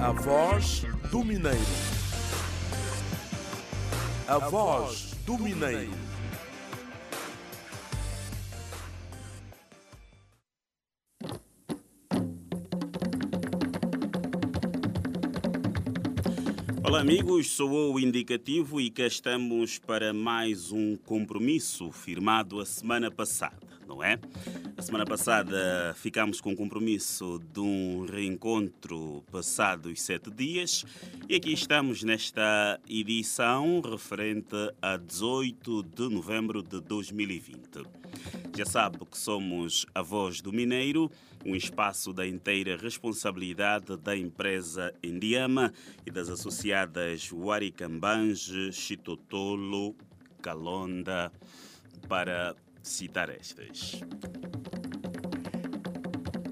A voz do Mineiro. A voz do Mineiro. Olá amigos, sou o Indicativo e cá estamos para mais um compromisso firmado a semana passada, não é? A semana passada ficámos com o compromisso de um reencontro passado os sete dias e aqui estamos nesta edição referente a 18 de novembro de 2020. Já sabe que somos a Voz do Mineiro, um espaço da inteira responsabilidade da empresa Indiama e das associadas Waricambange, Chitotolo, Calonda, para citar estas.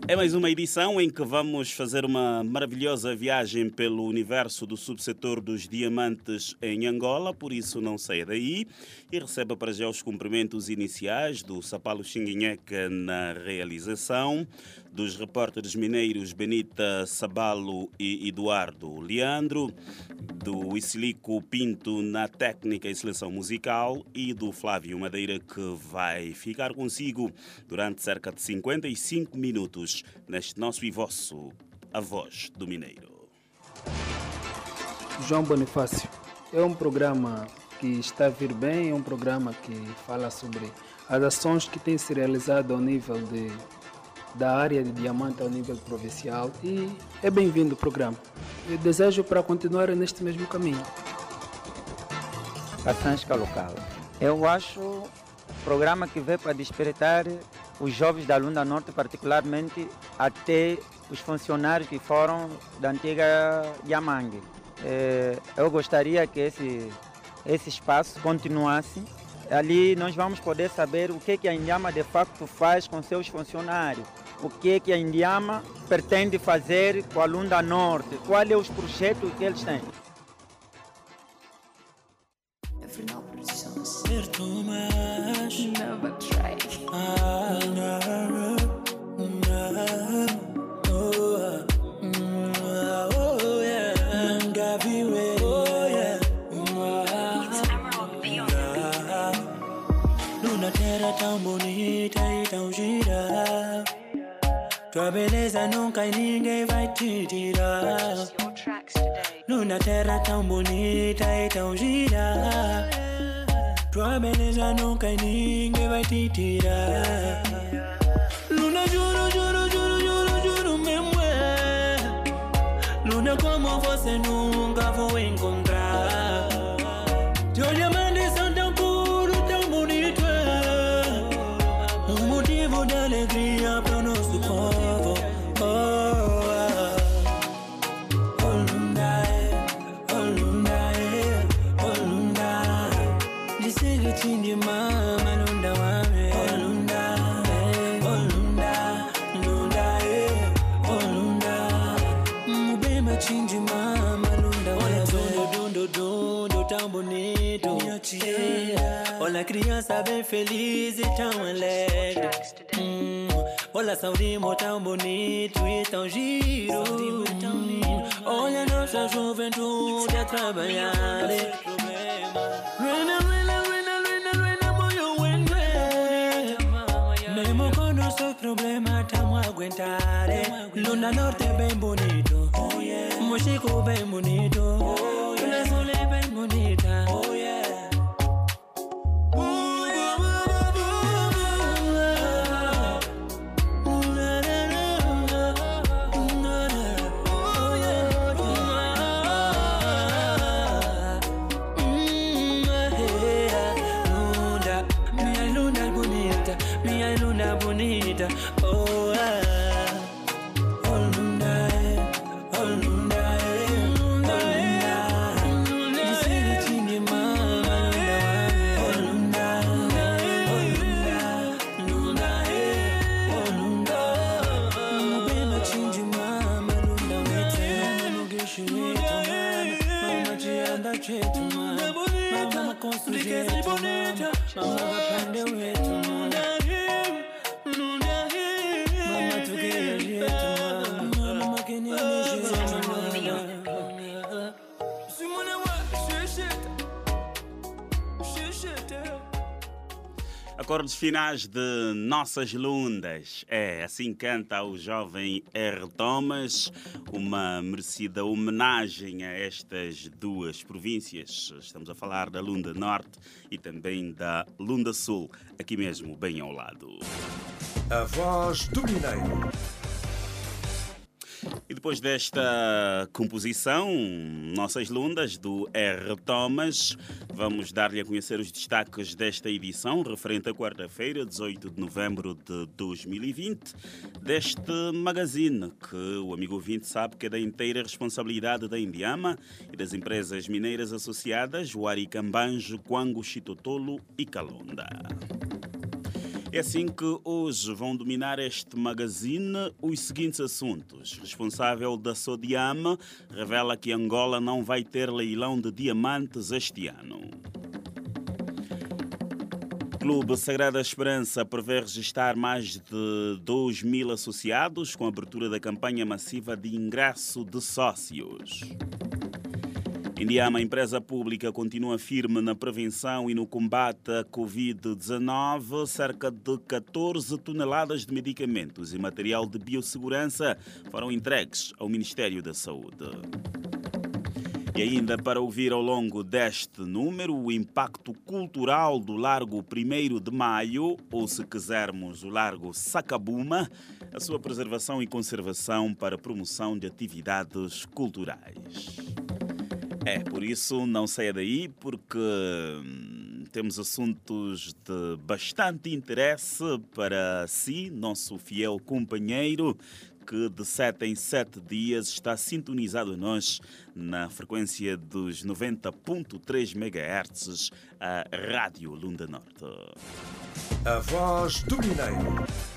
É mais uma edição em que vamos fazer uma maravilhosa viagem pelo universo do subsetor dos diamantes em Angola, por isso não saia daí e receba para já os cumprimentos iniciais do Sapalo Xinguinheca na realização, dos repórteres mineiros Benita Sabalo e Eduardo Leandro, do Isilico Pinto na técnica e seleção musical e do Flávio Madeira que vai ficar consigo durante cerca de 55 minutos neste nosso e vosso A Voz do Mineiro. João Bonifácio, é um programa que está a vir bem, é um programa que fala sobre as ações que têm se realizado ao nível de, da área de diamante ao nível provincial e é bem-vindo o programa. Eu desejo para continuar neste mesmo caminho. Passansca local. Eu acho um programa que veio para despertar os jovens da Lunda Norte, particularmente até os funcionários que foram da antiga Yamangue. Eh, Eu gostaria que esse, esse espaço continuasse. Ali nós vamos poder saber o que, que a Indiama de facto faz com seus funcionários, o que, que a Indiama pretende fazer com a Lunda Norte, quais são os projetos que eles têm. Terra tão bonita e tão gira. Tua beleza nunca ninguém vai te tirar. Luna terra tão bonita e tão gira. Tua beleza nunca ninguém vai te tirar. Luna, juro, juro, juro, juro, juro. Luna, como você nunca vou encontrar. Olha criança bem feliz e tão alegre. Hum, Olha tão bonito e tão giro. Olha nossa juventude a trabalhar. Luna Norte bem bonito. Mochico bem bonito. Acordes finais de Nossas Lundas. É, assim canta o jovem R. Thomas, uma merecida homenagem a estas duas províncias. Estamos a falar da Lunda Norte e também da Lunda Sul, aqui mesmo, bem ao lado. A voz do Mineiro. E depois desta composição, Nossas Lundas, do R. Thomas, vamos dar-lhe a conhecer os destaques desta edição, referente à quarta-feira, 18 de novembro de 2020, deste magazine, que o amigo ouvinte sabe que é da inteira responsabilidade da Indiama e das empresas mineiras associadas, Huaricambanjo, Quango, Chitotolo e Calonda. É assim que hoje vão dominar este magazine os seguintes assuntos. Responsável da Sodiam revela que Angola não vai ter leilão de diamantes este ano. Clube Sagrada Esperança prevê registrar mais de 2 mil associados com a abertura da campanha massiva de ingresso de sócios. Indiama, empresa pública, continua firme na prevenção e no combate à Covid-19. Cerca de 14 toneladas de medicamentos e material de biossegurança foram entregues ao Ministério da Saúde. E ainda para ouvir ao longo deste número o impacto cultural do Largo 1 de Maio, ou se quisermos, o Largo Sacabuma, a sua preservação e conservação para promoção de atividades culturais. É, por isso não saia daí, porque hum, temos assuntos de bastante interesse para si, nosso fiel companheiro, que de sete em sete dias está sintonizado a nós na frequência dos 90.3 MHz, a Rádio Lunda Norte. A voz do Mineiro.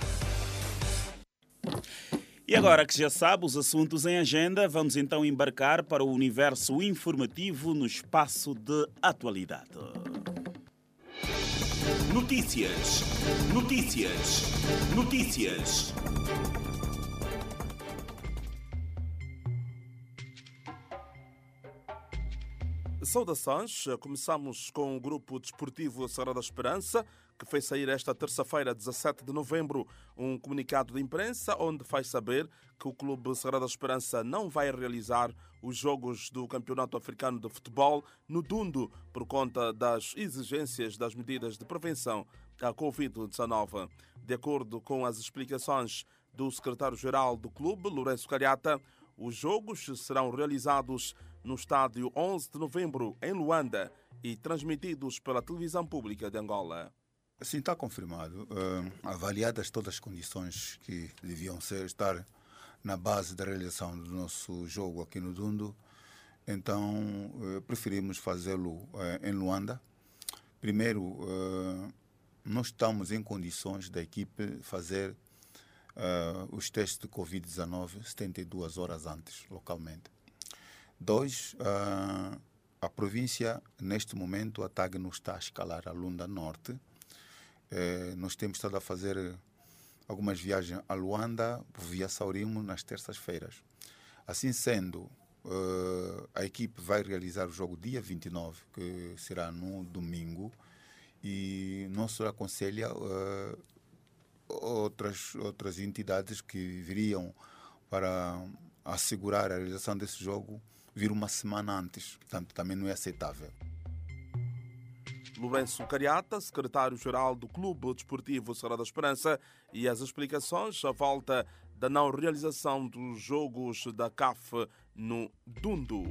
E agora que já sabe os assuntos em agenda, vamos então embarcar para o universo informativo no espaço de atualidade. Notícias, notícias, notícias. Saudações. Começamos com o grupo desportivo Sagrada Esperança, que fez sair esta terça-feira, 17 de novembro, um comunicado de imprensa onde faz saber que o clube Sagrada Esperança não vai realizar os jogos do Campeonato Africano de Futebol no Dundo por conta das exigências das medidas de prevenção à Covid-19. De acordo com as explicações do secretário-geral do clube, Lourenço Calhata, os jogos serão realizados no estádio 11 de novembro, em Luanda, e transmitidos pela televisão pública de Angola. Sim, está confirmado. Uh, avaliadas todas as condições que deviam ser, estar na base da realização do nosso jogo aqui no Dundo, então uh, preferimos fazê-lo uh, em Luanda. Primeiro, não estamos em condições da equipe fazer os testes de Covid-19 72 horas antes, localmente. Dois, uh, a província, neste momento, a TAG não está a escalar a Lunda Norte. Eh, nós temos estado a fazer algumas viagens a Luanda via Saurimo nas terças-feiras. Assim sendo, uh, a equipe vai realizar o jogo dia 29, que será no domingo, e se aconselha uh, outras, outras entidades que viriam para assegurar a realização desse jogo vir uma semana antes. Portanto, também não é aceitável. Lourenço Cariata, secretário-geral do Clube Desportivo Serra da Esperança, e as explicações à volta da não realização dos Jogos da CAF no Dundo.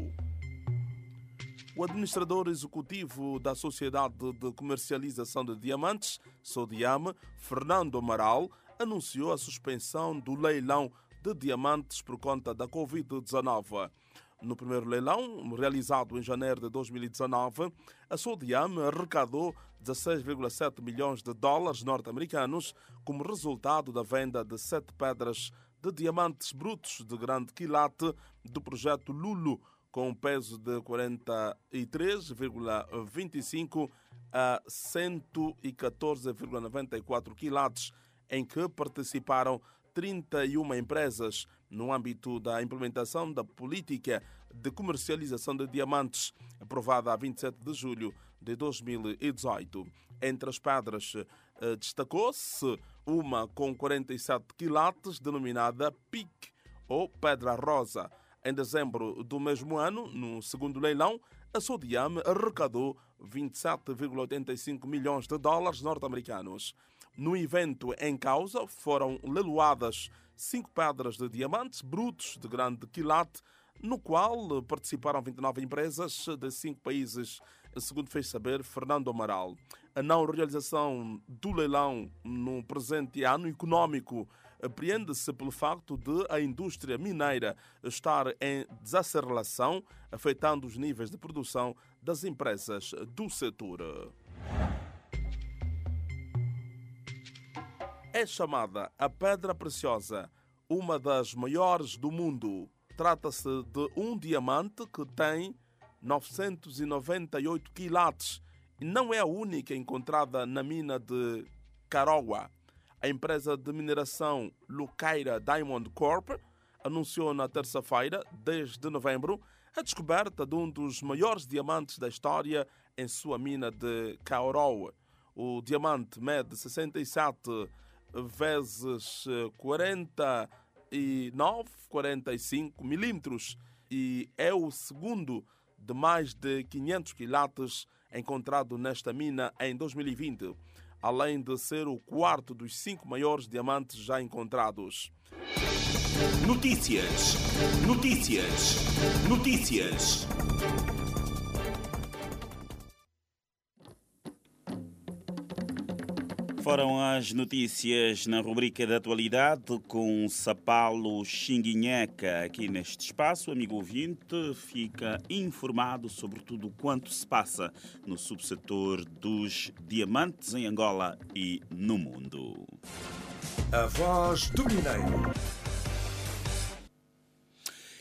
O administrador executivo da Sociedade de Comercialização de Diamantes, Sodiam, Fernando Amaral, anunciou a suspensão do leilão de diamantes por conta da Covid-19. No primeiro leilão, realizado em janeiro de 2019, a Sodiam arrecadou 16,7 milhões de dólares norte-americanos como resultado da venda de sete pedras de diamantes brutos de grande quilate do projeto Lulu, com um peso de 43,25 a 114,94 quilates, em que participaram 31 empresas no âmbito da implementação da política de comercialização de diamantes, aprovada a 27 de julho de 2018. Entre as pedras eh, destacou-se uma com 47 quilates, denominada PIC ou Pedra Rosa. Em dezembro do mesmo ano, no segundo leilão, a Sodiam arrecadou 27,85 milhões de dólares norte-americanos. No evento em causa foram leiloadas cinco pedras de diamantes brutos de grande quilate, no qual participaram 29 empresas de cinco países, segundo fez saber Fernando Amaral. A não realização do leilão no presente ano econômico apreende-se pelo facto de a indústria mineira estar em desaceleração, afetando os níveis de produção das empresas do setor. É chamada a Pedra Preciosa, uma das maiores do mundo. Trata-se de um diamante que tem 998 quilates e não é a única encontrada na mina de Caroa. A empresa de mineração Lucaira Diamond Corp anunciou na terça-feira, 10 de novembro, a descoberta de um dos maiores diamantes da história em sua mina de Caoroa. O diamante mede 67 vezes 49, 45 milímetros e é o segundo de mais de 500 quilates encontrado nesta mina em 2020, além de ser o quarto dos cinco maiores diamantes já encontrados. Notícias. Notícias. Notícias. Foram as notícias na rubrica da atualidade com Sapalo Xinguinheca aqui neste espaço. Amigo ouvinte, fica informado sobre tudo quanto se passa no subsetor dos diamantes em Angola e no mundo. A voz do Mineiro.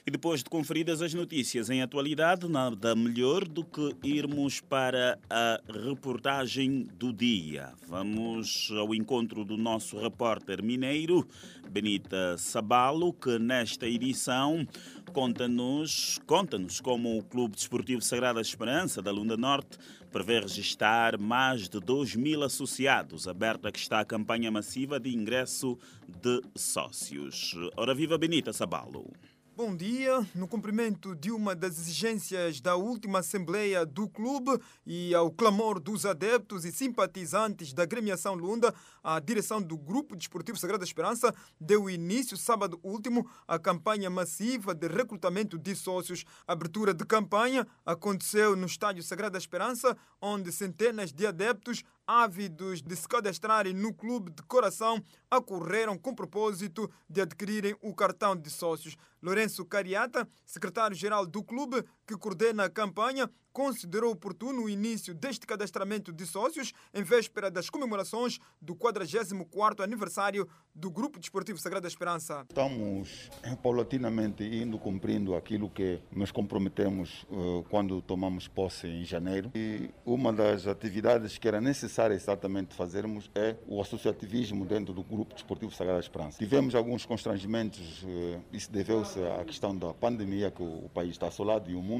E depois de conferidas as notícias em atualidade, nada melhor do que irmos para a reportagem do dia. Vamos ao encontro do nosso repórter mineiro, Benita Sabalo, que nesta edição conta-nos conta como o Clube Desportivo Sagrada Esperança da Lunda Norte prevê registrar mais de 2 mil associados, aberta que está a campanha massiva de ingresso de sócios. Ora viva Benita Sabalo. Bom dia. No cumprimento de uma das exigências da última Assembleia do Clube e ao clamor dos adeptos e simpatizantes da Gremiação Lunda, a direção do Grupo Desportivo Sagrada Esperança deu início, sábado último, à campanha massiva de recrutamento de sócios. A abertura de campanha aconteceu no Estádio Sagrada Esperança, onde centenas de adeptos ávidos de se cadastrarem no clube de coração acorreram com propósito de adquirirem o cartão de sócios. Lourenço Cariata, secretário-geral do clube que coordena a campanha, considerou oportuno o início deste cadastramento de sócios em véspera das comemorações do 44º aniversário do Grupo Desportivo Sagrada Esperança. Estamos paulatinamente indo cumprindo aquilo que nos comprometemos uh, quando tomamos posse em janeiro. E uma das atividades que era necessária exatamente fazermos é o associativismo dentro do Grupo Desportivo Sagrada Esperança. Tivemos alguns constrangimentos, uh, isso deveu-se à questão da pandemia que o país está assolado e o mundo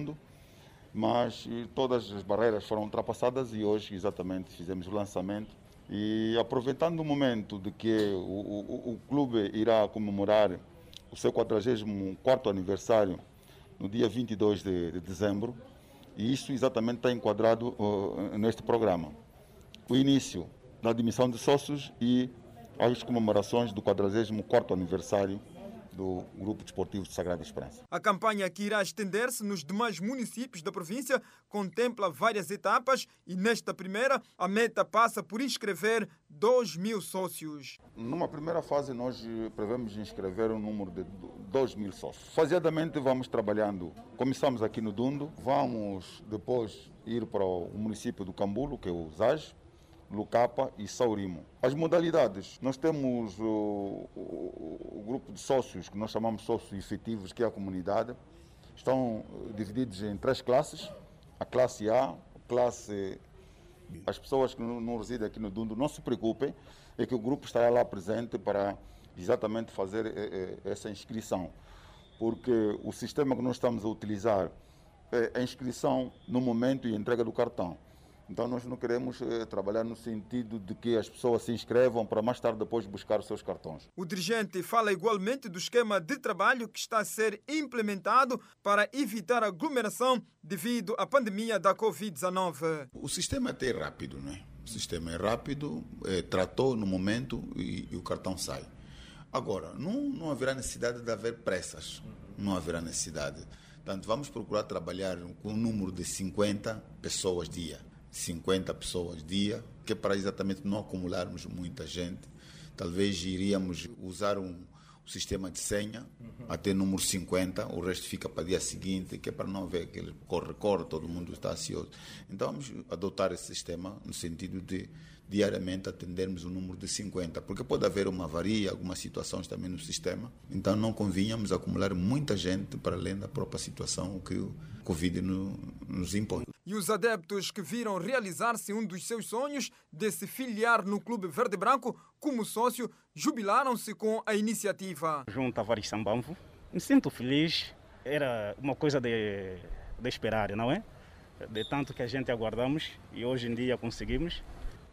mas todas as barreiras foram ultrapassadas e hoje exatamente fizemos o lançamento. E aproveitando o momento de que o, o, o clube irá comemorar o seu 44º aniversário no dia 22 de, de dezembro, e isso exatamente está enquadrado uh, neste programa. O início da admissão de sócios e as comemorações do 44º aniversário do Grupo Desportivo de Sagrada Esperança. A campanha que irá estender-se nos demais municípios da província contempla várias etapas e nesta primeira a meta passa por inscrever 2 mil sócios. Numa primeira fase nós prevemos inscrever um número de 2 mil sócios. Faseadamente vamos trabalhando. Começamos aqui no Dundo, vamos depois ir para o município do Cambulo, que é o ZAJ, Lucapa e Saurimo. As modalidades, nós temos o, o, o, grupo de sócios, que nós chamamos sócios efetivos, que é a comunidade, estão divididos em três classes, a classe A, a classe... As pessoas que não, residem aqui no Dundo, não se preocupem, é que o grupo estará lá presente para exatamente fazer é, é, essa inscrição, porque o sistema que nós estamos a utilizar é a inscrição no momento e entrega do cartão Então nós não queremos eh, trabalhar no sentido de que as pessoas se inscrevam para mais tarde depois buscar os seus cartões. O dirigente fala igualmente do esquema de trabalho que está a ser implementado para evitar aglomeração devido à pandemia da Covid-19. O sistema é até rápido, não é? O sistema é rápido, é, tratou no momento e, e o cartão sai. Agora, não, não haverá necessidade de haver pressas. Não haverá necessidade. Portanto, vamos procurar trabalhar com um número de 50 pessoas dia. 50 pessoas dia, que é para exatamente não acumularmos muita gente. Talvez iríamos usar um, um sistema de senha até número 50, o resto fica para dia seguinte, que é para não haver aquele corre-corre, todo mundo está ansioso. Então vamos adotar esse sistema no sentido de diariamente atendermos o número de 50, porque pode haver uma avaria, algumas situações também no sistema, então não convinhamos acumular muita gente para além da própria situação que o Covid no, nos impõe. E os adeptos que viram realizar-se um dos seus sonhos de se filiar no Clube Verde Branco como sócio, jubilaram-se com a iniciativa. João Tavares Sambamvo, me sinto feliz, era uma coisa de, de esperar, não é? De tanto que a gente aguardamos e hoje em dia conseguimos.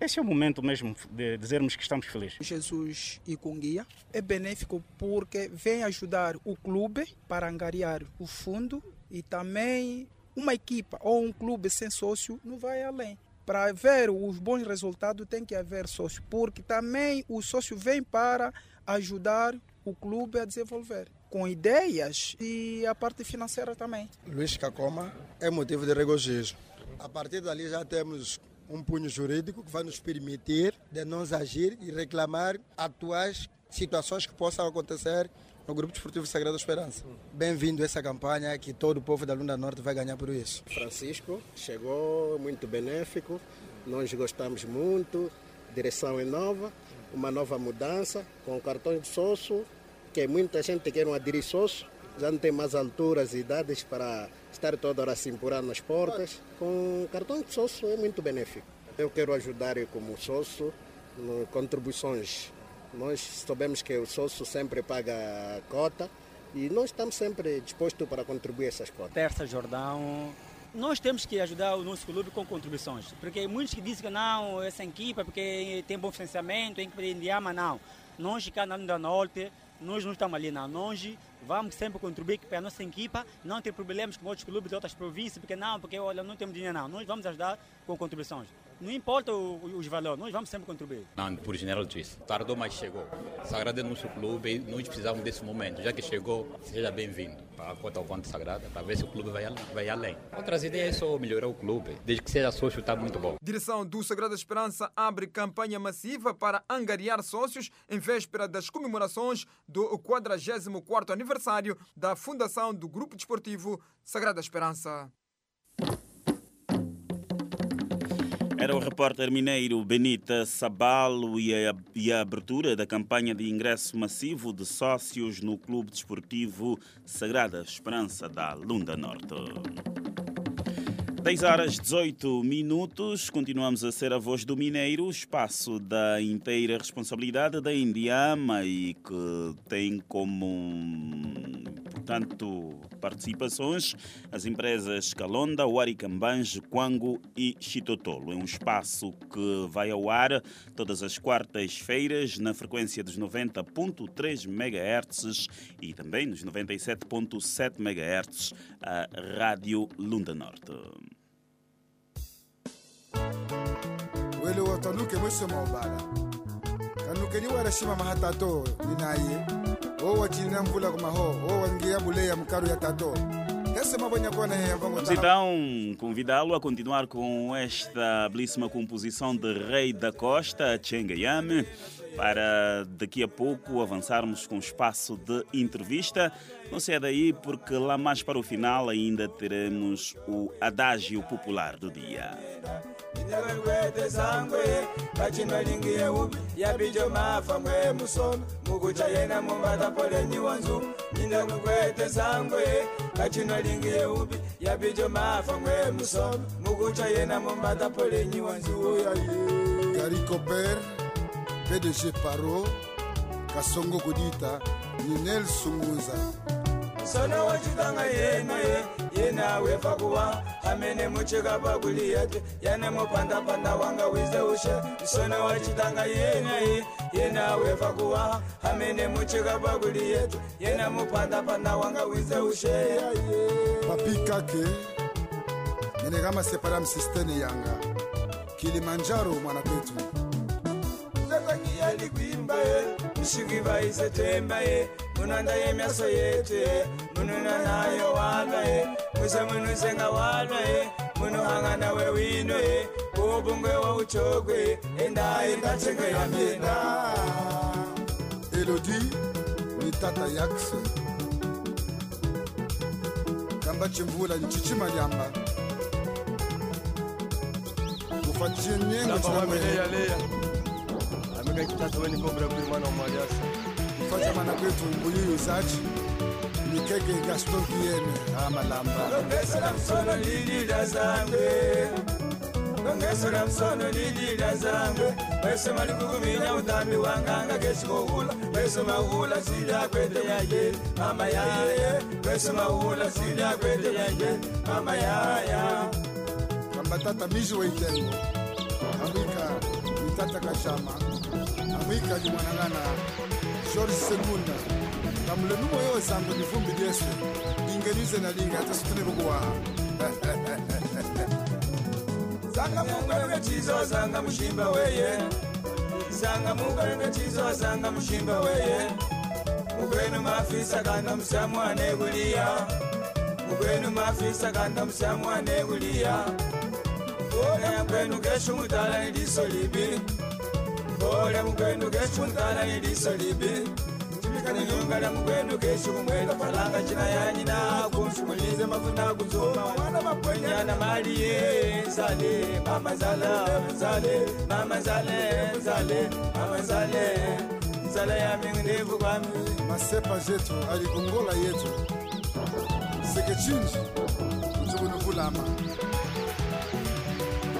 Esse é o momento mesmo de dizermos que estamos felizes. Jesus e Conguia é benéfico porque vem ajudar o clube para angariar o fundo e também uma equipa ou um clube sem sócio não vai além. Para ver os bons resultados tem que haver sócio, porque também o sócio vem para ajudar o clube a desenvolver com ideias e a parte financeira também. Luiz Cacoma é motivo de regozijo. A partir dali já temos um punho jurídico que vai nos permitir de nós agir e reclamar atuais situações que possam acontecer no Grupo Desportivo Sagrada Esperança. Bem-vindo a essa campanha que todo o povo da Lunda Norte vai ganhar por isso. Francisco chegou muito benéfico, nós gostamos muito, direção é nova, uma nova mudança com cartões de sócio, que muita gente quer um aderir sócio, já não tem mais alturas e idades para estar toda hora se empurrar nas portas. Com cartão de sócio é muito benéfico. Eu quero ajudar como sócio no contribuições. Nós sabemos que o sócio sempre paga a cota e nós estamos sempre dispostos para contribuir essas cotas. Terça Jordão, nós temos que ajudar o nosso clube com contribuições, porque muitos que dizem que não, essa equipa porque tem bom financiamento, tem que Indiama, não. Nós cá na Norte, nós não estamos ali não, nós vamos sempre contribuir para a nossa equipa, não ter problemas com outros clubes de outras províncias, porque não, porque olha, não temos dinheiro não, nós vamos ajudar com contribuições. Não importa os valores, nós vamos sempre contribuir. Não, por General Twist. Tardou, mas chegou. Sagrada é nosso clube nós precisamos desse momento. Já que chegou, seja bem-vindo a conta ao Ponte Sagrada, para ver se o clube vai, vai além. Outras ideias é só melhorar o clube. Desde que seja sócio, está muito bom. Direção do Sagrada Esperança abre campanha massiva para angariar sócios em véspera das comemorações do 44º aniversário da fundação do Grupo Desportivo Sagrada Esperança. Era o repórter mineiro Benita Sabalo e a, e a abertura da campanha de ingresso massivo de sócios no Clube Desportivo Sagrada Esperança da Lunda Norte. 10 horas 18 minutos, continuamos a ser a voz do Mineiro, espaço da inteira responsabilidade da Indiama e que tem como, portanto, participações as empresas Calonda, Huaricambange, Quango e Chitotolo. É um espaço que vai ao ar todas as quartas-feiras na frequência dos 90.3 MHz e também nos 97.7 MHz a Rádio Lunda Norte. Kanukeni ninaye mvula kumaho buleya ya tato Vamos então convidá-lo a continuar com esta belíssima composição de Rei da Costa, Chengayame, para daqui a pouco avançarmos com o espaço de entrevista. Não saia daí, porque lá mais para o final ainda teremos o adágio popular do dia. Nyakangwete sangwe kachinolingiye ubi yabijo mafa mwe musono mukucha yena mumbata poleni wanzu. Nyakangwete sangwe kachinolingiye ubi yabijo mafa mwe musono mukucha yena mumbata poleni wanzu. Gary Cooper, PDG Paro, Kasongo Kodita, Ninel Sunguza. Sono wachitanga yena ye yena wefa kuwa. Amene mucheka pakuli yete yene mupandapanda wanga wize ushe. Msono wachitanga yena ye yena wefa kuwa. Amene mucheka pakuli yete yena mupandapanda wanga wize ushe. Papi kake nene kama separam sistene yanga. Kilimanjaro mwana kwetu. Zatangiya kuimba ye tushikibaise tembaye munandaye emyaso yete mununanayo walwaye musa munusenga walwaye munuhangana wewinoye ubungwe wauchogwe endaye ndatenge yamyenda elodi ni tata yakson kamba chimvula nchichimayamba kufa chinyengo chinamweyaleya nyengo leya amekaikitatu weni kobra kuli mwana wa mwaliasa kufacha mana kwetu mbuyuyu zachi nikeke gaston kiyene amalamba Longesera msono lilila zangwe Longesera msono lilila zangwe Wese malikuguminya utambi wanganga geshi kuhula Wese mahula sila kwete yaye. Mama yaye Wese mahula sila kwete yaye. Mama yaya. Kamba tata mizi weitengo amwika ni tata kashama mwika ni mwanangana George Segunda. Na mulemi moyo wesango ni vumbi lyeswe lingelize na linga hata sutune bukuwaha sanga mungale ngachizo mushimba weye. Sanga mungale ngachizo sanga mushimba weye. Mukwenu mafisa kanda musamwane kuliya mukwenu mafisa kanda musamwane kuliya kuona kwenu kesho mutala ni liso libi ore mugwendu geshimuntana ilisa libi chimikana yungala mugwendu falanga china yanyina kumshumulize mafuta kuzuma wana mapwenyana maliye zale mama Zale, zale mama zale zale mama zale. Zale yami ndevu kwami masepa zetu aligongola yetu. Sekechinji kuchibunukulama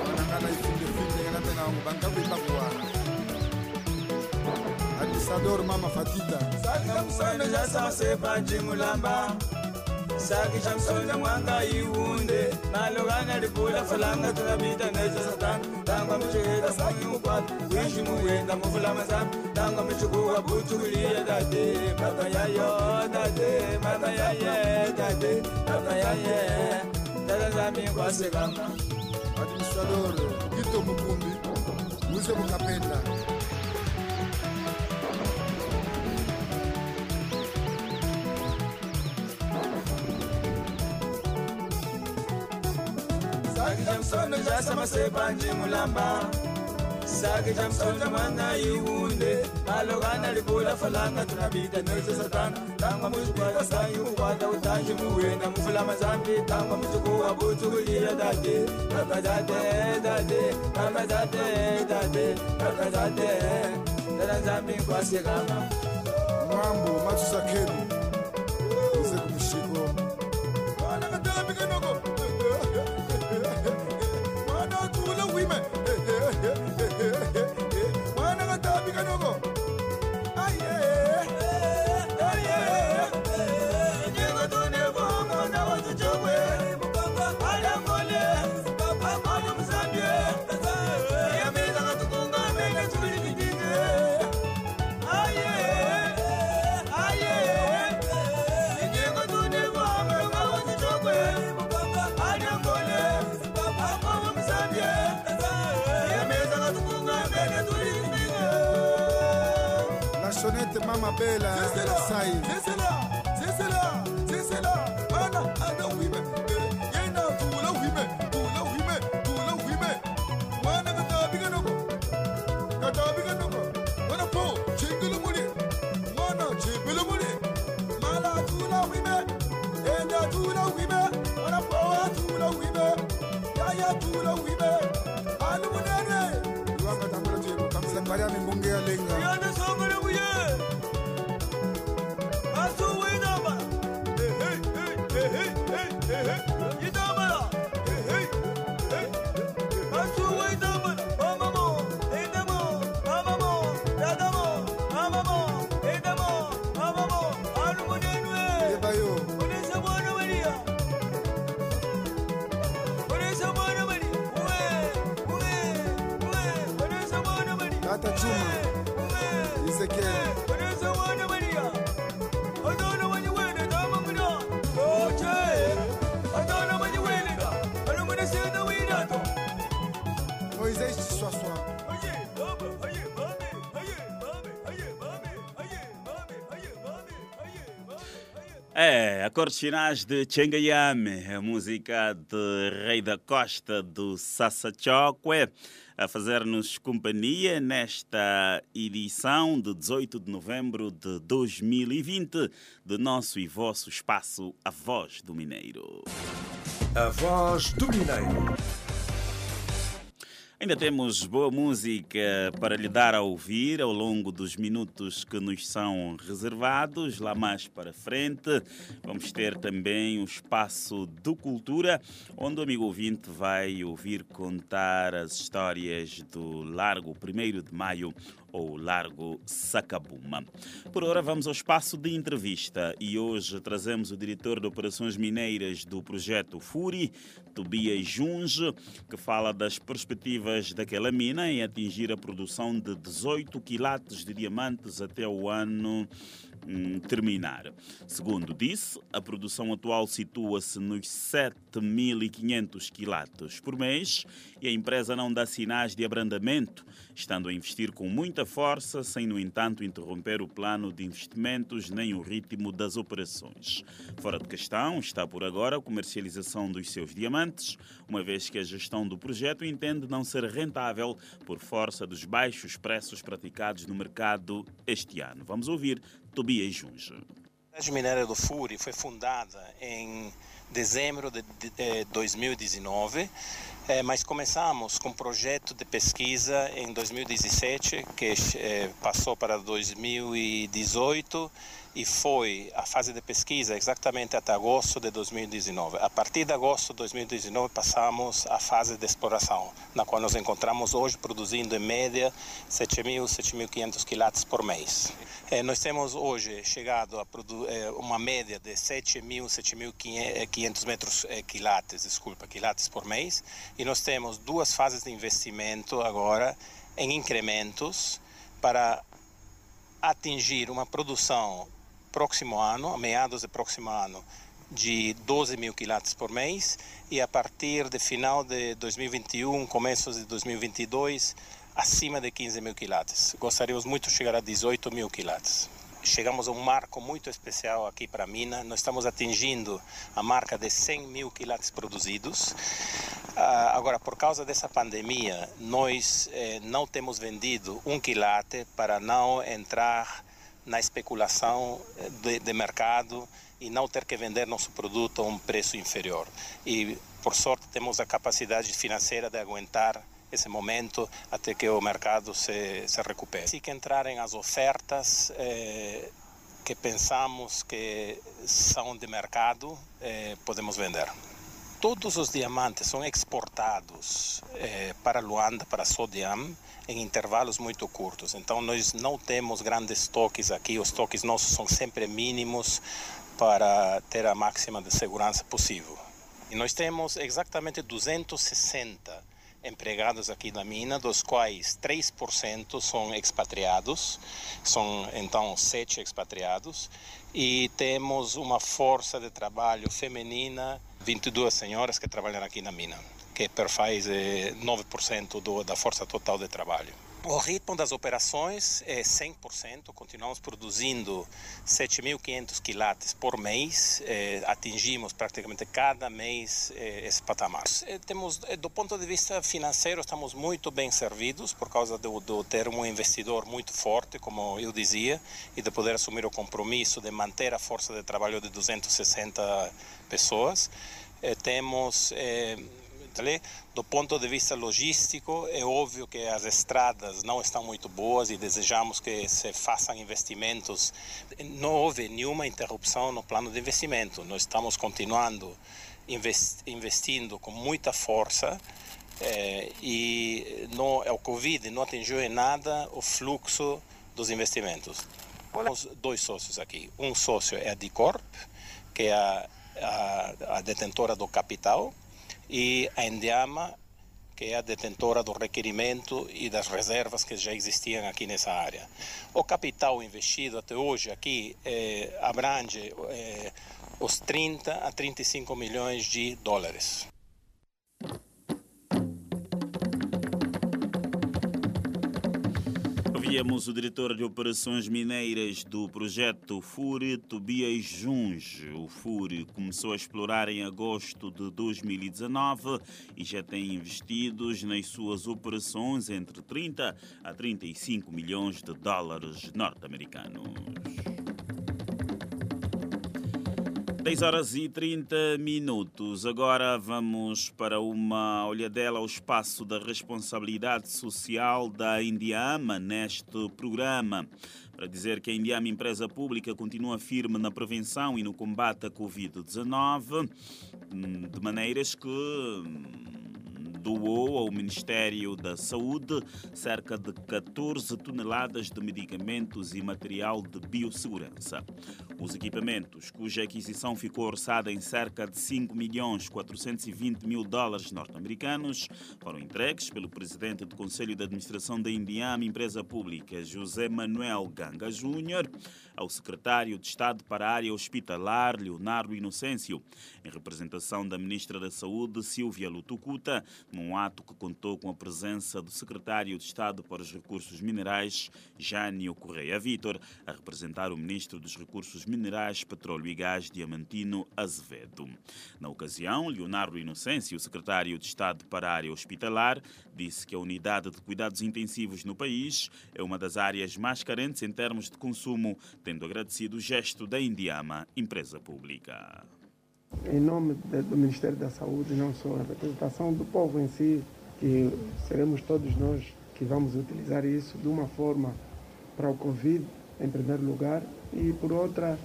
wanangana ifundefundenganapena wangu bangakuipakuwa ambassadeur mama fatita. Sakikamsonda jasase pancingulamba sakichamsonda mwanga iwunde. Nalokana libula falanga tunabita neja satana tangwa michigeda saki mukwata wishi muwenda mufulama zapi tangwa michikuwa buchukuliye dade mata yayo dade mata yaye dade mata yaye. Dada zami kwasekama administrador gito mukumbi muze mukapenda. jam sono ja se banji mulamba. Sage jam sono mwana malogana libola falanga tunabita nese satana. Tangwa muzukwa sanyi ukwata utanji muwena mufula mazambi tangwa muzuku wabutukulia dade tata dade dade tata dade dade tata dade tata zambi kwase mambo matusa sai sembari ya É, acordes finais de Chengayame, a música de Rei da Costa do Sassachokwe, a fazer-nos companhia nesta edição de 18 de novembro de 2020 do nosso e vosso espaço A Voz do Mineiro. A Voz do Mineiro. Ainda temos boa música para lhe dar a ouvir ao longo dos minutos que nos são reservados. Lá mais para frente, vamos ter também o espaço do Cultura, onde o amigo ouvinte vai ouvir contar as histórias do Largo 1 de Maio ou Largo Sacabuma. Por ora, vamos ao espaço de entrevista e hoje trazemos o diretor de Operações Mineiras do projeto FURI, Tobias Junge, que fala das perspectivas daquela mina em atingir a produção de 18 quilates de diamantes até o ano terminar. Segundo disse, a produção atual situa-se nos 7.500 quilates por mês e a empresa não dá sinais de abrandamento, estando a investir com muita força, sem, no entanto, interromper o plano de investimentos nem o ritmo das operações. Fora de questão está por agora a comercialização dos seus diamantes, uma vez que a gestão do projeto entende não ser rentável por força dos baixos preços praticados no mercado este ano. Vamos ouvir Tobias Junge. A Cidade Mineira do Furi foi fundada em dezembro de de- eh, 2019, eh, mas começamos com um projeto de pesquisa em 2017, que eh, passou para 2018 e foi a fase de pesquisa exatamente até agosto de 2019. A partir de agosto de 2019 passamos à fase de exploração, na qual nos encontramos hoje produzindo em média 7.000, 7.500 quilates por mês. Eh, nós temos hoje chegado a eh, uma média de 7.000, 7.500 metros eh, quilates, desculpa, quilates por mês, e nós temos duas fases de investimento agora em incrementos para atingir uma produção próximo ano, a meados do próximo ano, de 12 mil quilates por mês e a partir de final de 2021, começos de 2022, acima de 15 mil quilates. Gostaríamos muito de chegar a 18 mil quilates. Chegamos a um marco muito especial aqui para a mina. Nós estamos atingindo a marca de 100 mil quilates produzidos. Ah, agora, por causa dessa pandemia, nós eh, não temos vendido um quilate para não entrar na especulação eh, de, de mercado e não ter que vender nosso produto a um preço inferior. E, por sorte, temos a capacidade financeira de aguentar esse momento até que o mercado se, se recupere. Se que entrarem as ofertas eh, que pensamos que são de mercado, eh, podemos vender. Todos os diamantes são exportados eh, para Luanda, para Sodiam, em intervalos muito curtos. Então, nós não temos grandes estoques aqui, os estoques nossos são sempre mínimos para ter a máxima de segurança possível. E nós temos exatamente 260 empregados aqui na mina, dos quais 3% são expatriados, são então sete expatriados, e temos uma força de trabalho feminina, 22 senhoras que trabalham aqui na mina, que perfaz eh, 9% do, da força total de trabalho. O ritmo das operações é 100%, continuamos produzindo 7.500 quilates por mês, eh, atingimos praticamente cada mês eh, esse patamar. Eh, temos, eh, do ponto de vista financeiro, estamos muito bem servidos por causa do, do ter um investidor muito forte, como eu dizia, e de poder assumir o compromisso de manter a força de trabalho de 260 pessoas. Eh, temos Do ponto de vista logístico, é óbvio que as estradas não estão muito boas e desejamos que se façam investimentos. Não houve nenhuma interrupção no plano de investimento. Nós estamos continuando invest- investindo com muita força eh, e no, o Covid não atingiu em nada o fluxo dos investimentos. Temos dois sócios aqui. Um sócio é a Dicorp, que é a, a, a detentora do capital, e a Endiama, que é a detentora do requerimento e das reservas que já existiam aqui nessa área. O capital investido até hoje aqui eh, abrange eh, os 30 a 35 milhões de dólares. Ouvíamos o diretor de operações mineiras do projeto FURE, Tobias Junge. O FURE começou a explorar em agosto de 2019 e já tem investidos nas suas operações entre 30 a 35 milhões de dólares norte-americanos. 10 horas e 30 minutos. Agora vamos para uma olhadela ao espaço da responsabilidade social da Indiama neste programa. Para dizer que a Indiama Empresa Pública continua firme na prevenção e no combate à Covid-19, de maneiras que doou ao Ministério da Saúde cerca de 14 toneladas de medicamentos e material de biossegurança. Os equipamentos, cuja aquisição ficou orçada em cerca de 5 milhões 420 mil dólares norte-americanos, foram entregues pelo presidente do Conselho de Administração da Indiama Empresa Pública, José Manuel Ganga Júnior, ao secretário de Estado para a área hospitalar, Leonardo Inocêncio, em representação da ministra da Saúde, Silvia Lutucuta, num ato que contou com a presença do secretário de Estado para os Recursos Minerais, Jânio Correia Vitor, a representar o ministro dos Recursos Minerais, Petróleo e Gás, Diamantino Azevedo. Na ocasião, Leonardo Inocêncio, secretário de Estado para a área hospitalar, disse que a unidade de cuidados intensivos no país é uma das áreas mais carentes em termos de consumo, tendo agradecido o gesto da Indiama, empresa pública. Em nome do Ministério da Saúde, não só a representação do povo em si, que seremos todos nós que vamos utilizar isso de uma forma para o Covid, em primeiro lugar, e por outra,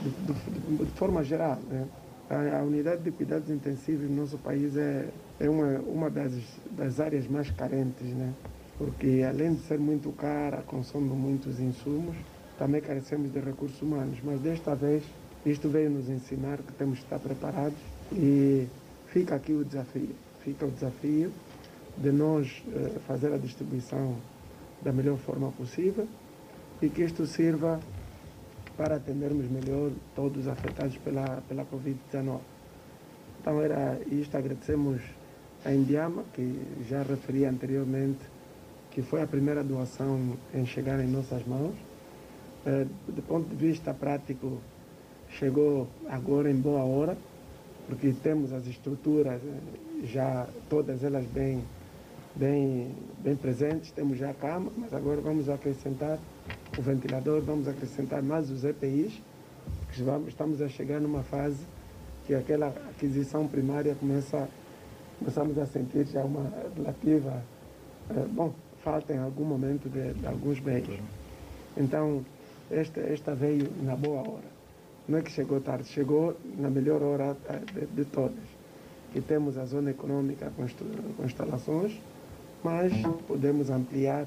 de, de, de forma geral. Né? A, a, unidade de cuidados intensivos no nosso país é, é uma, uma das, das áreas mais carentes, né? porque além de ser muito cara, consome muitos insumos, também carecemos de recursos humanos. Mas desta vez, isto veio nos ensinar que temos que estar preparados e fica aqui o desafio. Fica o desafio de nós eh, fazer a distribuição da melhor forma possível e que isto sirva para atendermos melhor todos afetados pela, pela Covid-19. Então era isto, agradecemos a Indiama, que já referi anteriormente, que foi a primeira doação em chegar em nossas mãos. Eh, do ponto de vista prático, chegou agora em boa hora, porque temos as estruturas eh, já todas elas bem, bem, bem presentes, temos já a cama, mas agora vamos acrescentar o ventilador, vamos acrescentar mais os EPIs, que vamos, estamos a chegar numa fase que aquela aquisição primária começa, começamos a sentir já uma relativa, eh, bom, falta em algum momento de, de alguns bens. Então, esta, esta veio na boa hora. Não é que chegou tarde, chegou na melhor hora de, de todas. E temos a zona econômica com instalações, mas podemos ampliar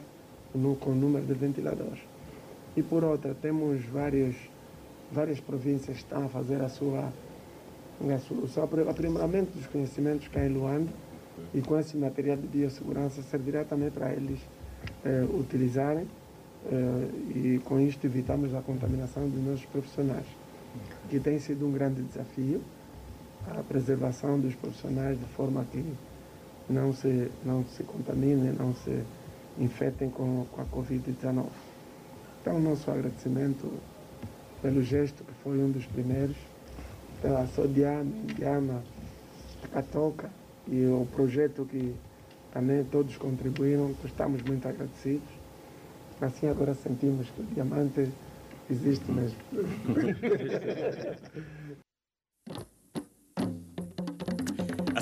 no, com o número de ventiladores. E por outra, temos vários, várias províncias que estão a fazer a sua, a sua, o seu aprimoramento dos conhecimentos cá em Luanda e com esse material de biossegurança servirá também para eles eh, utilizarem eh, e com isto evitamos a contaminação dos nossos profissionais, que tem sido um grande desafio a preservação dos profissionais de forma que não se, não se contaminem, não se infectem com, com a Covid-19. Então, nosso agradecimento pelo gesto, que foi um dos primeiros, pela Sodiama, Indiama, Takatoka e o projeto que também todos contribuíram, estamos muito agradecidos. Assim agora sentimos que o diamante existe mesmo.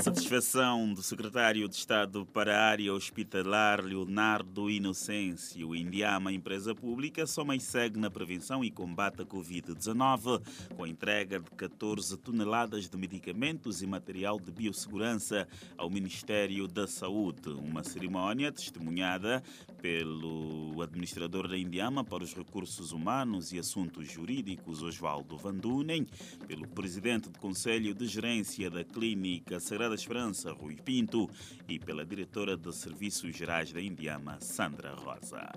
satisfação do secretário de Estado para a área hospitalar, Leonardo Inocêncio, Indiama, empresa pública, só mais segue na prevenção e combate à Covid-19, com a entrega de 14 toneladas de medicamentos e material de biossegurança ao Ministério da Saúde. Uma cerimónia testemunhada pelo administrador da Indiama para os Recursos Humanos e Assuntos Jurídicos, Osvaldo Van Dunen, pelo presidente do Conselho de Gerência da Clínica Sagrada da Esperança, Rui Pinto, e pela diretora de Serviços Gerais da Indiama, Sandra Rosa.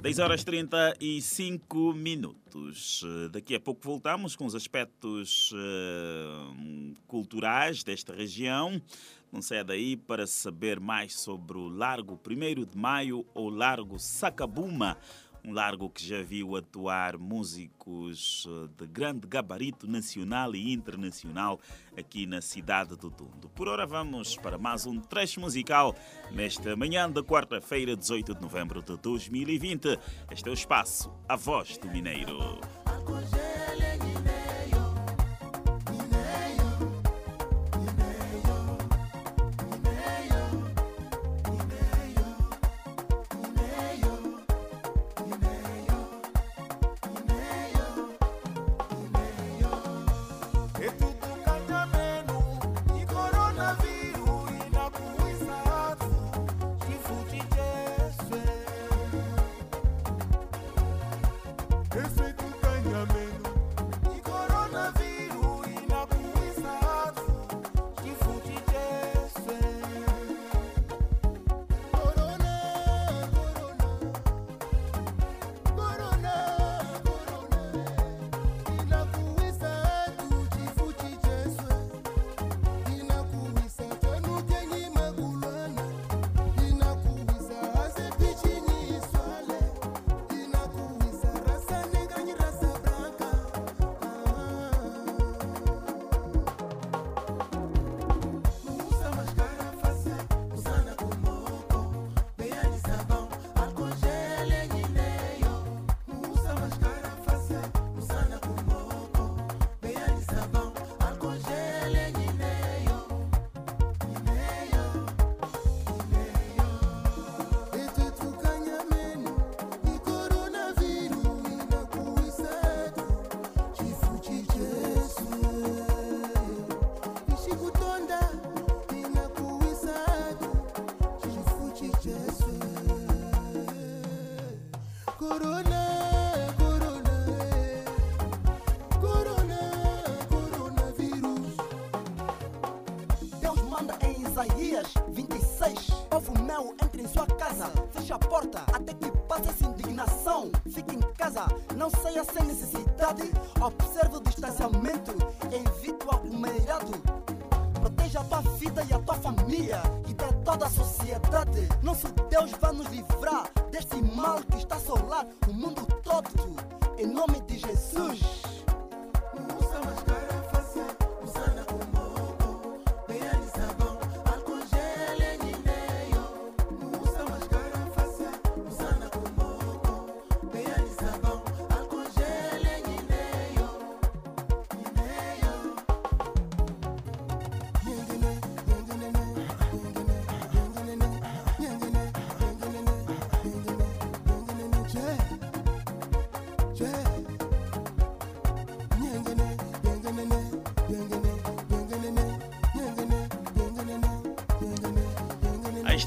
10 horas 35 minutos. Daqui a pouco voltamos com os aspectos uh, culturais desta região. Não saia daí para saber mais sobre o Largo 1 de Maio ou Largo Sacabuma, um largo que já viu atuar músicos de grande gabarito nacional e internacional aqui na cidade do Tundo. Por hora vamos para mais um trecho musical nesta manhã da quarta-feira, 18 de novembro de 2020. Este é o espaço A Voz do Mineiro. just say Mississippi Daddy.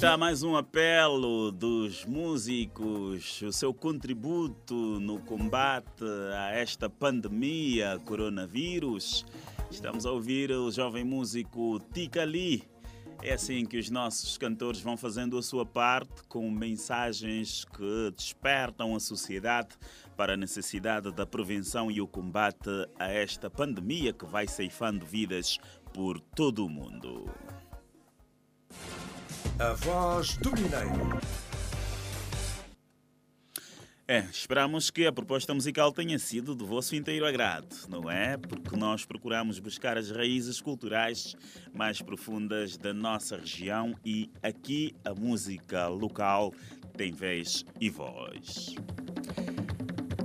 Está mais um apelo dos músicos, o seu contributo no combate a esta pandemia coronavírus. Estamos a ouvir o jovem músico Tika Lee. É assim que os nossos cantores vão fazendo a sua parte com mensagens que despertam a sociedade para a necessidade da prevenção e o combate a esta pandemia que vai ceifando vidas por todo o mundo. A voz do Mineiro. É, esperamos que a proposta musical tenha sido do vosso inteiro agrado, não é? Porque nós procuramos buscar as raízes culturais mais profundas da nossa região e aqui a música local tem vez e voz.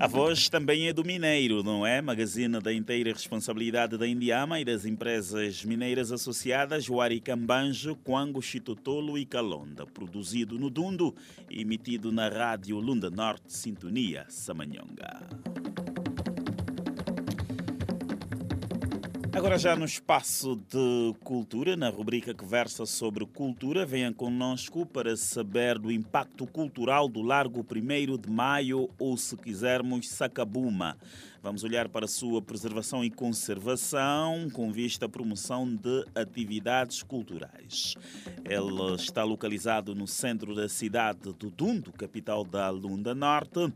A voz também é do Mineiro, não é? Magazine da inteira responsabilidade da Indiama e das empresas mineiras associadas Huaricambanjo, Quango, Chitotolo e Calonda. Produzido no Dundo e emitido na Rádio Lunda Norte, Sintonia, Samanhonga. Agora já no espaço de cultura, na rubrica que versa sobre cultura, venha conosco para saber do impacto cultural do Largo 1 de Maio ou, se quisermos, Sacabuma. Vamos olhar para a sua preservação e conservação com vista à promoção de atividades culturais. Ele está localizado no centro da cidade do Dundo, capital da Lunda Norte.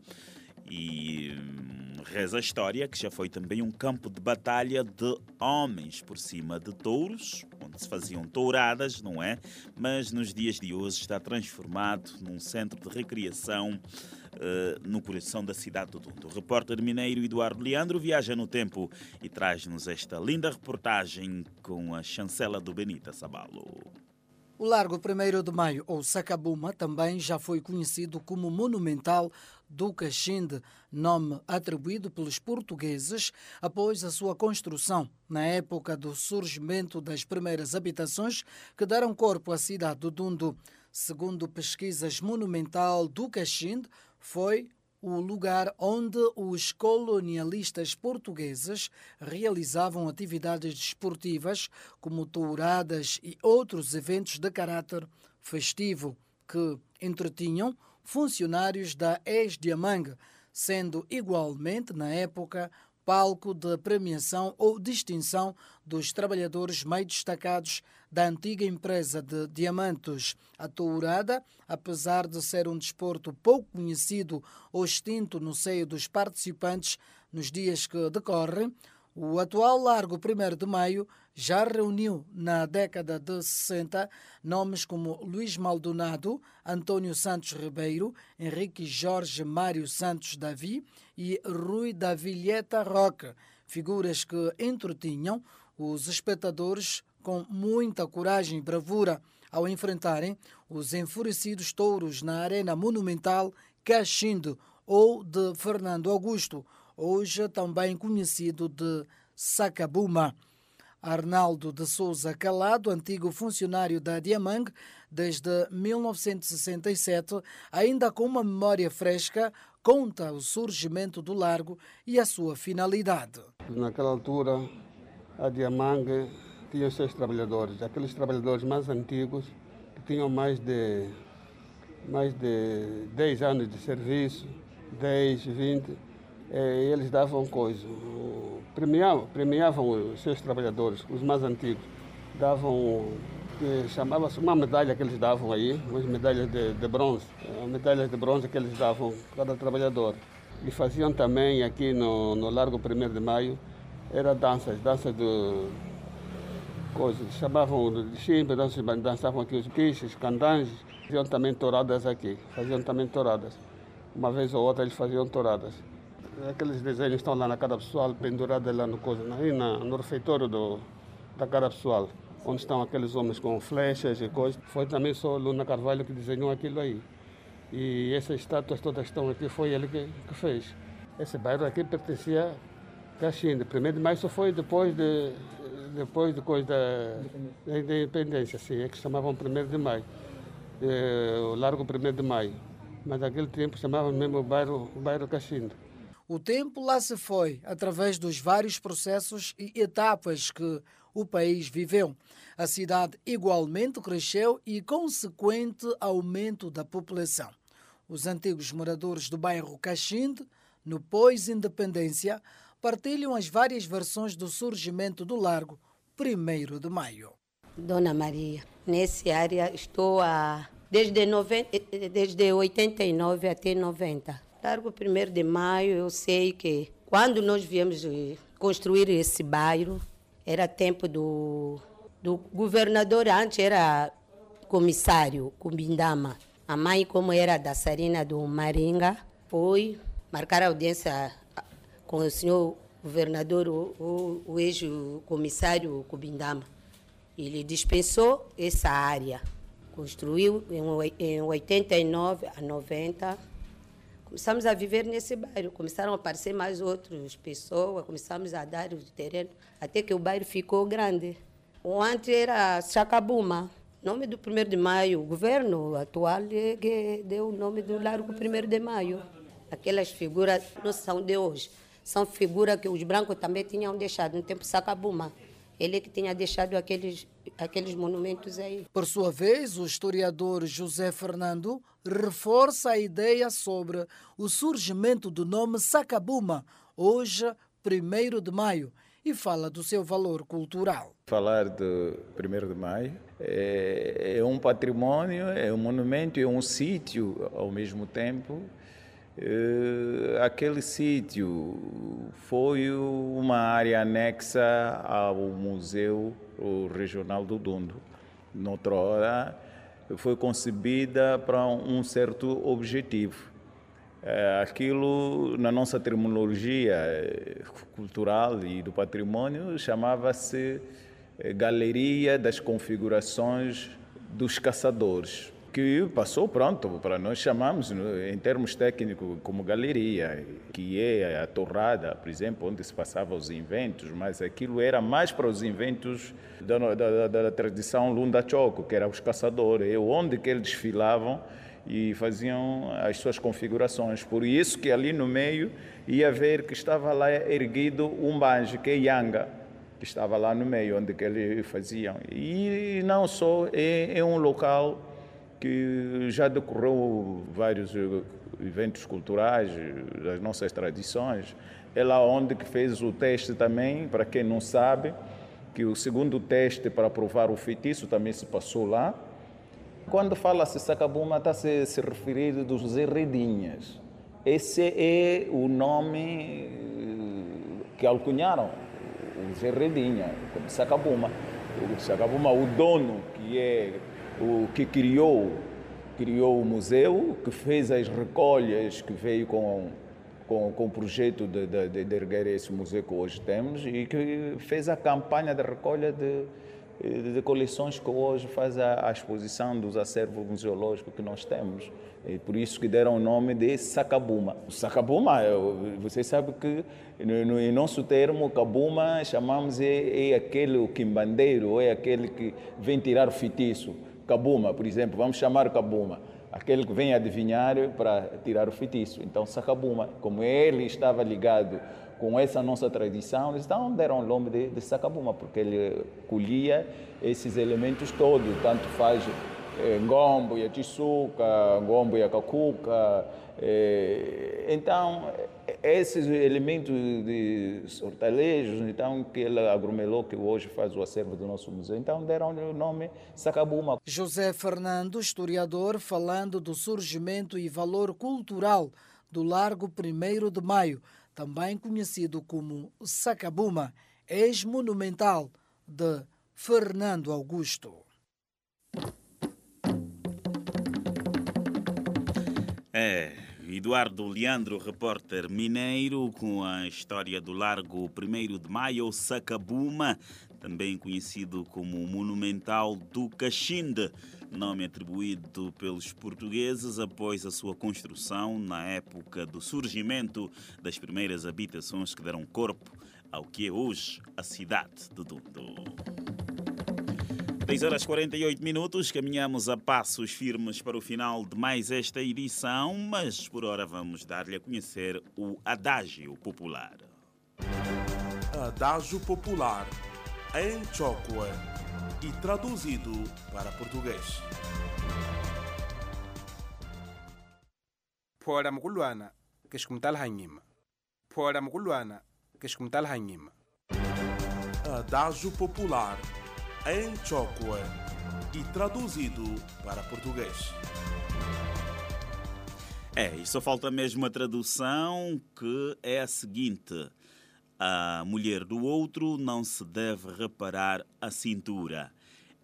E hum, reza a história que já foi também um campo de batalha de homens por cima de touros, onde se faziam touradas, não é? Mas nos dias de hoje está transformado num centro de recreação uh, no coração da cidade do Dundo. O repórter mineiro Eduardo Leandro viaja no tempo e traz-nos esta linda reportagem com a chancela do Benita Sabalo. O Largo 1 de Maio, ou Sacabuma, também já foi conhecido como Monumental do Caxinde, nome atribuído pelos portugueses após a sua construção, na época do surgimento das primeiras habitações que deram corpo à cidade do Dundo. Segundo pesquisas, Monumental do Caxinde foi o lugar onde os colonialistas portugueses realizavam atividades desportivas, como touradas e outros eventos de caráter festivo, que entretinham funcionários da ex-Diamanga, sendo igualmente, na época, palco de premiação ou distinção dos trabalhadores mais destacados da antiga empresa de diamantes. A tourada, apesar de ser um desporto pouco conhecido ou extinto no seio dos participantes nos dias que decorrem, o atual Largo 1 de Maio já reuniu na década de 60 nomes como Luís Maldonado, Antônio Santos Ribeiro, Henrique Jorge Mário Santos Davi e Rui da Vilheta Roca, figuras que entretinham os espectadores com muita coragem e bravura ao enfrentarem os enfurecidos touros na Arena Monumental Caxindo ou de Fernando Augusto, hoje também conhecido de Sacabuma. Arnaldo de Souza Calado, antigo funcionário da Diamang desde 1967, ainda com uma memória fresca, conta o surgimento do largo e a sua finalidade. Naquela altura, a Diamang tinha os seus trabalhadores, aqueles trabalhadores mais antigos, que tinham mais de, mais de 10 anos de serviço, 10, 20, eh, eles davam coisa, premiavam, premiavam os seus trabalhadores, os mais antigos, davam, chamava-se uma medalha que eles davam aí, umas medalhas de, de bronze, eh, medalhas de bronze que eles davam cada trabalhador. E faziam também aqui no, no Largo 1 de Maio, era danças, danças do coisas, chamavam de chimba, dançavam aqui os quiches, candanges, faziam também touradas aqui, faziam também touradas. Uma vez ou outra eles faziam touradas. Aqueles desenhos estão lá na cara pessoal, pendurados lá no, coisa, aí na, no refeitório do, da cara pessoal, onde estão aqueles homens com flechas e coisas. Foi também só Luna Carvalho que desenhou aquilo aí. E essas estátuas todas estão aqui, foi ele que, que fez. Esse bairro aqui pertencia a Caxinde. Primeiro de maio só foi depois de, depois de coisa da, da independência, sim, é que chamavam 1 de maio, é, o Largo 1 de maio. Mas naquele tempo chamavam mesmo o bairro, o bairro Caxindo. O tempo lá se foi, através dos vários processos e etapas que o país viveu. A cidade igualmente cresceu e consequente aumento da população. Os antigos moradores do bairro Caxinde, no pós-independência, partilham as várias versões do surgimento do Largo 1 de Maio. Dona Maria, nessa área estou a, desde, 90, desde 89 até 90. Largo 1 de Maio, eu sei que quando nós viemos construir esse bairro, era tempo do, do governador, antes era comissário Cumbindama. A mãe, como era da Sarina do Maringa, foi marcar audiência com o senhor governador, o, o, o ex-comissário Cubindama. Ele dispensou essa área. Construiu em, em 89 a 90. Começamos a viver nesse bairro. Começaram a aparecer mais outras pessoas, começamos a dar o terreno, até que o bairro ficou grande. O antes era Chacabuma. Nome do 1 de maio, o governo atual é que deu o nome do Largo 1 de maio. Aquelas figuras não são de hoje são figuras que os brancos também tinham deixado no tempo Sacabuma. Ele é que tinha deixado aqueles, aqueles monumentos aí. Por sua vez, o historiador José Fernando reforça a ideia sobre o surgimento do nome Sacabuma, hoje 1 de maio, e fala do seu valor cultural. Falar de 1 de maio é, é um patrimônio, é um monumento, é um sítio ao mesmo tempo. É, aquele sítio foi uma área anexa ao Museu Regional do Dundo. Noutra hora, foi concebida para um certo objetivo. É, aquilo, na nossa terminologia é, cultural e do patrimônio, chamava-se Galeria das Configurações dos Caçadores, que passou pronto, para nós chamamos, em termos técnicos, como galeria, que é a torrada, por exemplo, onde se passavam os inventos, mas aquilo era mais para os inventos da, da, da, da tradição Lunda Choco, que eram os caçadores, é onde que eles desfilavam e faziam as suas configurações. Por isso que ali no meio ia ver que estava lá erguido um banjo, que é Yanga, que estava lá no meio, onde que eles faziam. E não só, é, é um local que já decorreu vários eventos culturais das nossas tradições. É lá onde que fez o teste também, para quem não sabe, que o segundo teste para provar o feitiço também se passou lá. Quando fala-se Sacabuma, está -se, referindo dos Herredinhas. Esse é o nome que alcunharam os Herredinhas, Sacabuma. O Sacabuma, o dono, que é o que criou, criou o museu, que fez as recolhas, que veio com, com, com o projeto de, de, de erguer esse museu que hoje temos e que fez a campanha de recolha de de coleções que hoje faz a, a, exposição dos acervos museológicos que nós temos. E por isso que deram o nome de Sacabuma. Sacabuma, você sabe que no, no, em nosso termo, Cabuma, chamamos é, é aquele o quimbandeiro, é aquele que vem tirar o feitiço. Cabuma, por exemplo, vamos chamar Cabuma. Aquele que vem adivinhar para tirar o feitiço. Então, Sacabuma, como ele estava ligado com essa nossa tradição, então deram o nome de, de Sacabuma, porque ele colhia esses elementos todos, tanto faz eh, ngombo e a ngombo e a cacuca. Eh, então, esses elementos de sortalejos, então, que ele aglomerou, que hoje faz o acervo do nosso museu, então deram o nome Sacabuma. José Fernando, historiador, falando do surgimento e valor cultural do Largo 1 de Maio, também conhecido como Sacabuma, ex-monumental de Fernando Augusto. É, Eduardo Leandro, repórter mineiro, com a história do Largo 1 de Maio, Sacabuma, também conhecido como Monumental do Caxinde nome atribuído pelos portugueses após a sua construção na época do surgimento das primeiras habitações que deram corpo ao que é hoje a cidade de Dundo. 10 horas 48 minutos, caminhamos a passos firmes para o final de mais esta edição, mas por hora vamos dar-lhe a conhecer o Adágio Popular. Adágio Popular, em Chocoa e traduzido para português. phora mukulwana kexikumitala hanyima phora mukulwana kexikumitala hanyima Adágio Popular em Chocua e traduzido para português. É, e só falta mesmo a tradução que é a seguinte: a mulher do outro não se deve reparar a cintura.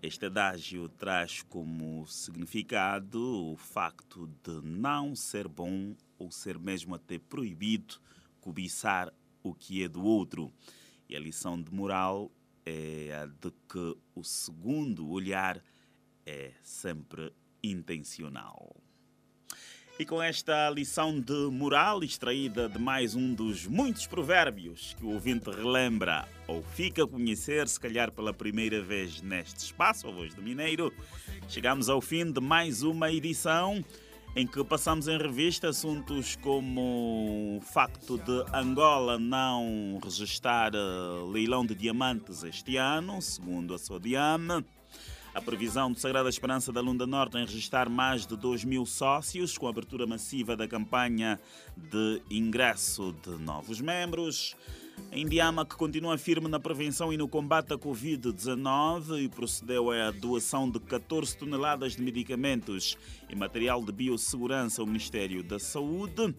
Este adágio traz como significado o facto de não ser bom ou ser mesmo até proibido cobiçar o que é do outro. E a lição de moral é de que o segundo olhar é sempre intencional. E com esta lição de moral extraída de mais um dos muitos provérbios que o ouvinte relembra ou fica a conhecer, se calhar pela primeira vez neste espaço, a Voz do Mineiro, chegamos ao fim de mais uma edição. Em que passamos em revista assuntos como o facto de Angola não registrar eh, leilão de diamantes este ano, segundo a Sodiam. A previsão do Sagrada Esperança da Lunda Norte em registrar mais de 2 mil sócios, com a abertura massiva da campanha de ingresso de novos membros. Indiama, que continua firme na prevenção e no combate à Covid-19 e procedeu à doação de 14 toneladas de medicamentos e material de biossegurança ao Ministério da Saúde.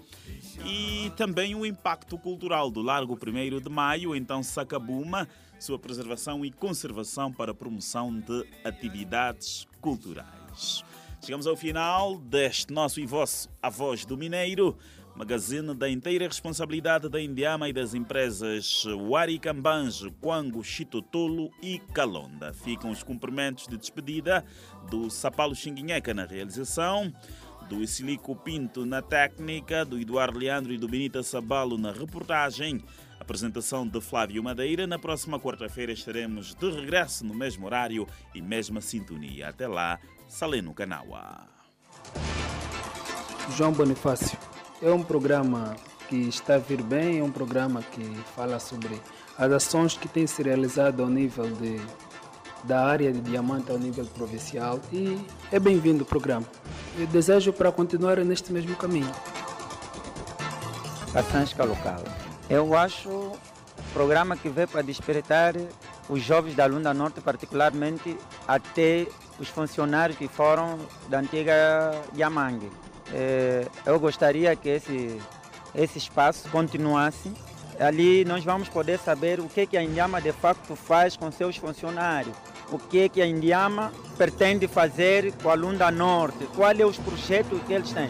E também o impacto cultural do Largo 1 de Maio, então Sacabuma, sua preservação e conservação para promoção de atividades culturais. Chegamos ao final deste nosso e vosso A Voz do Mineiro magazine da inteira responsabilidade da Indiama e das empresas Waricambange, Quango, Chitotolo e Calonda. Ficam os cumprimentos de despedida do Sapalo Xinguinheca na realização, do Isilico Pinto na técnica, do Eduardo Leandro e do Benita Sabalo na reportagem. Apresentação de Flávio Madeira. Na próxima quarta-feira estaremos de regresso no mesmo horário e mesma sintonia. Até lá, Saleno Canaua. João Bonifácio. É um programa que está a vir bem, é um programa que fala sobre as ações que têm se realizado ao nível de, da área de diamante ao nível provincial e é bem-vindo o programa. Eu desejo para continuar neste mesmo caminho. A Sansca Local. Eu acho um programa que veio para despertar os jovens da Lunda Norte, particularmente até os funcionários que foram da antiga Yamangue. É, eu gostaria que esse, esse espaço continuasse. Ali nós vamos poder saber o que, que a Indiama de facto faz com seus funcionários, o que, que a Indiama pretende fazer com a Lunda Norte, quais são os projetos que eles têm.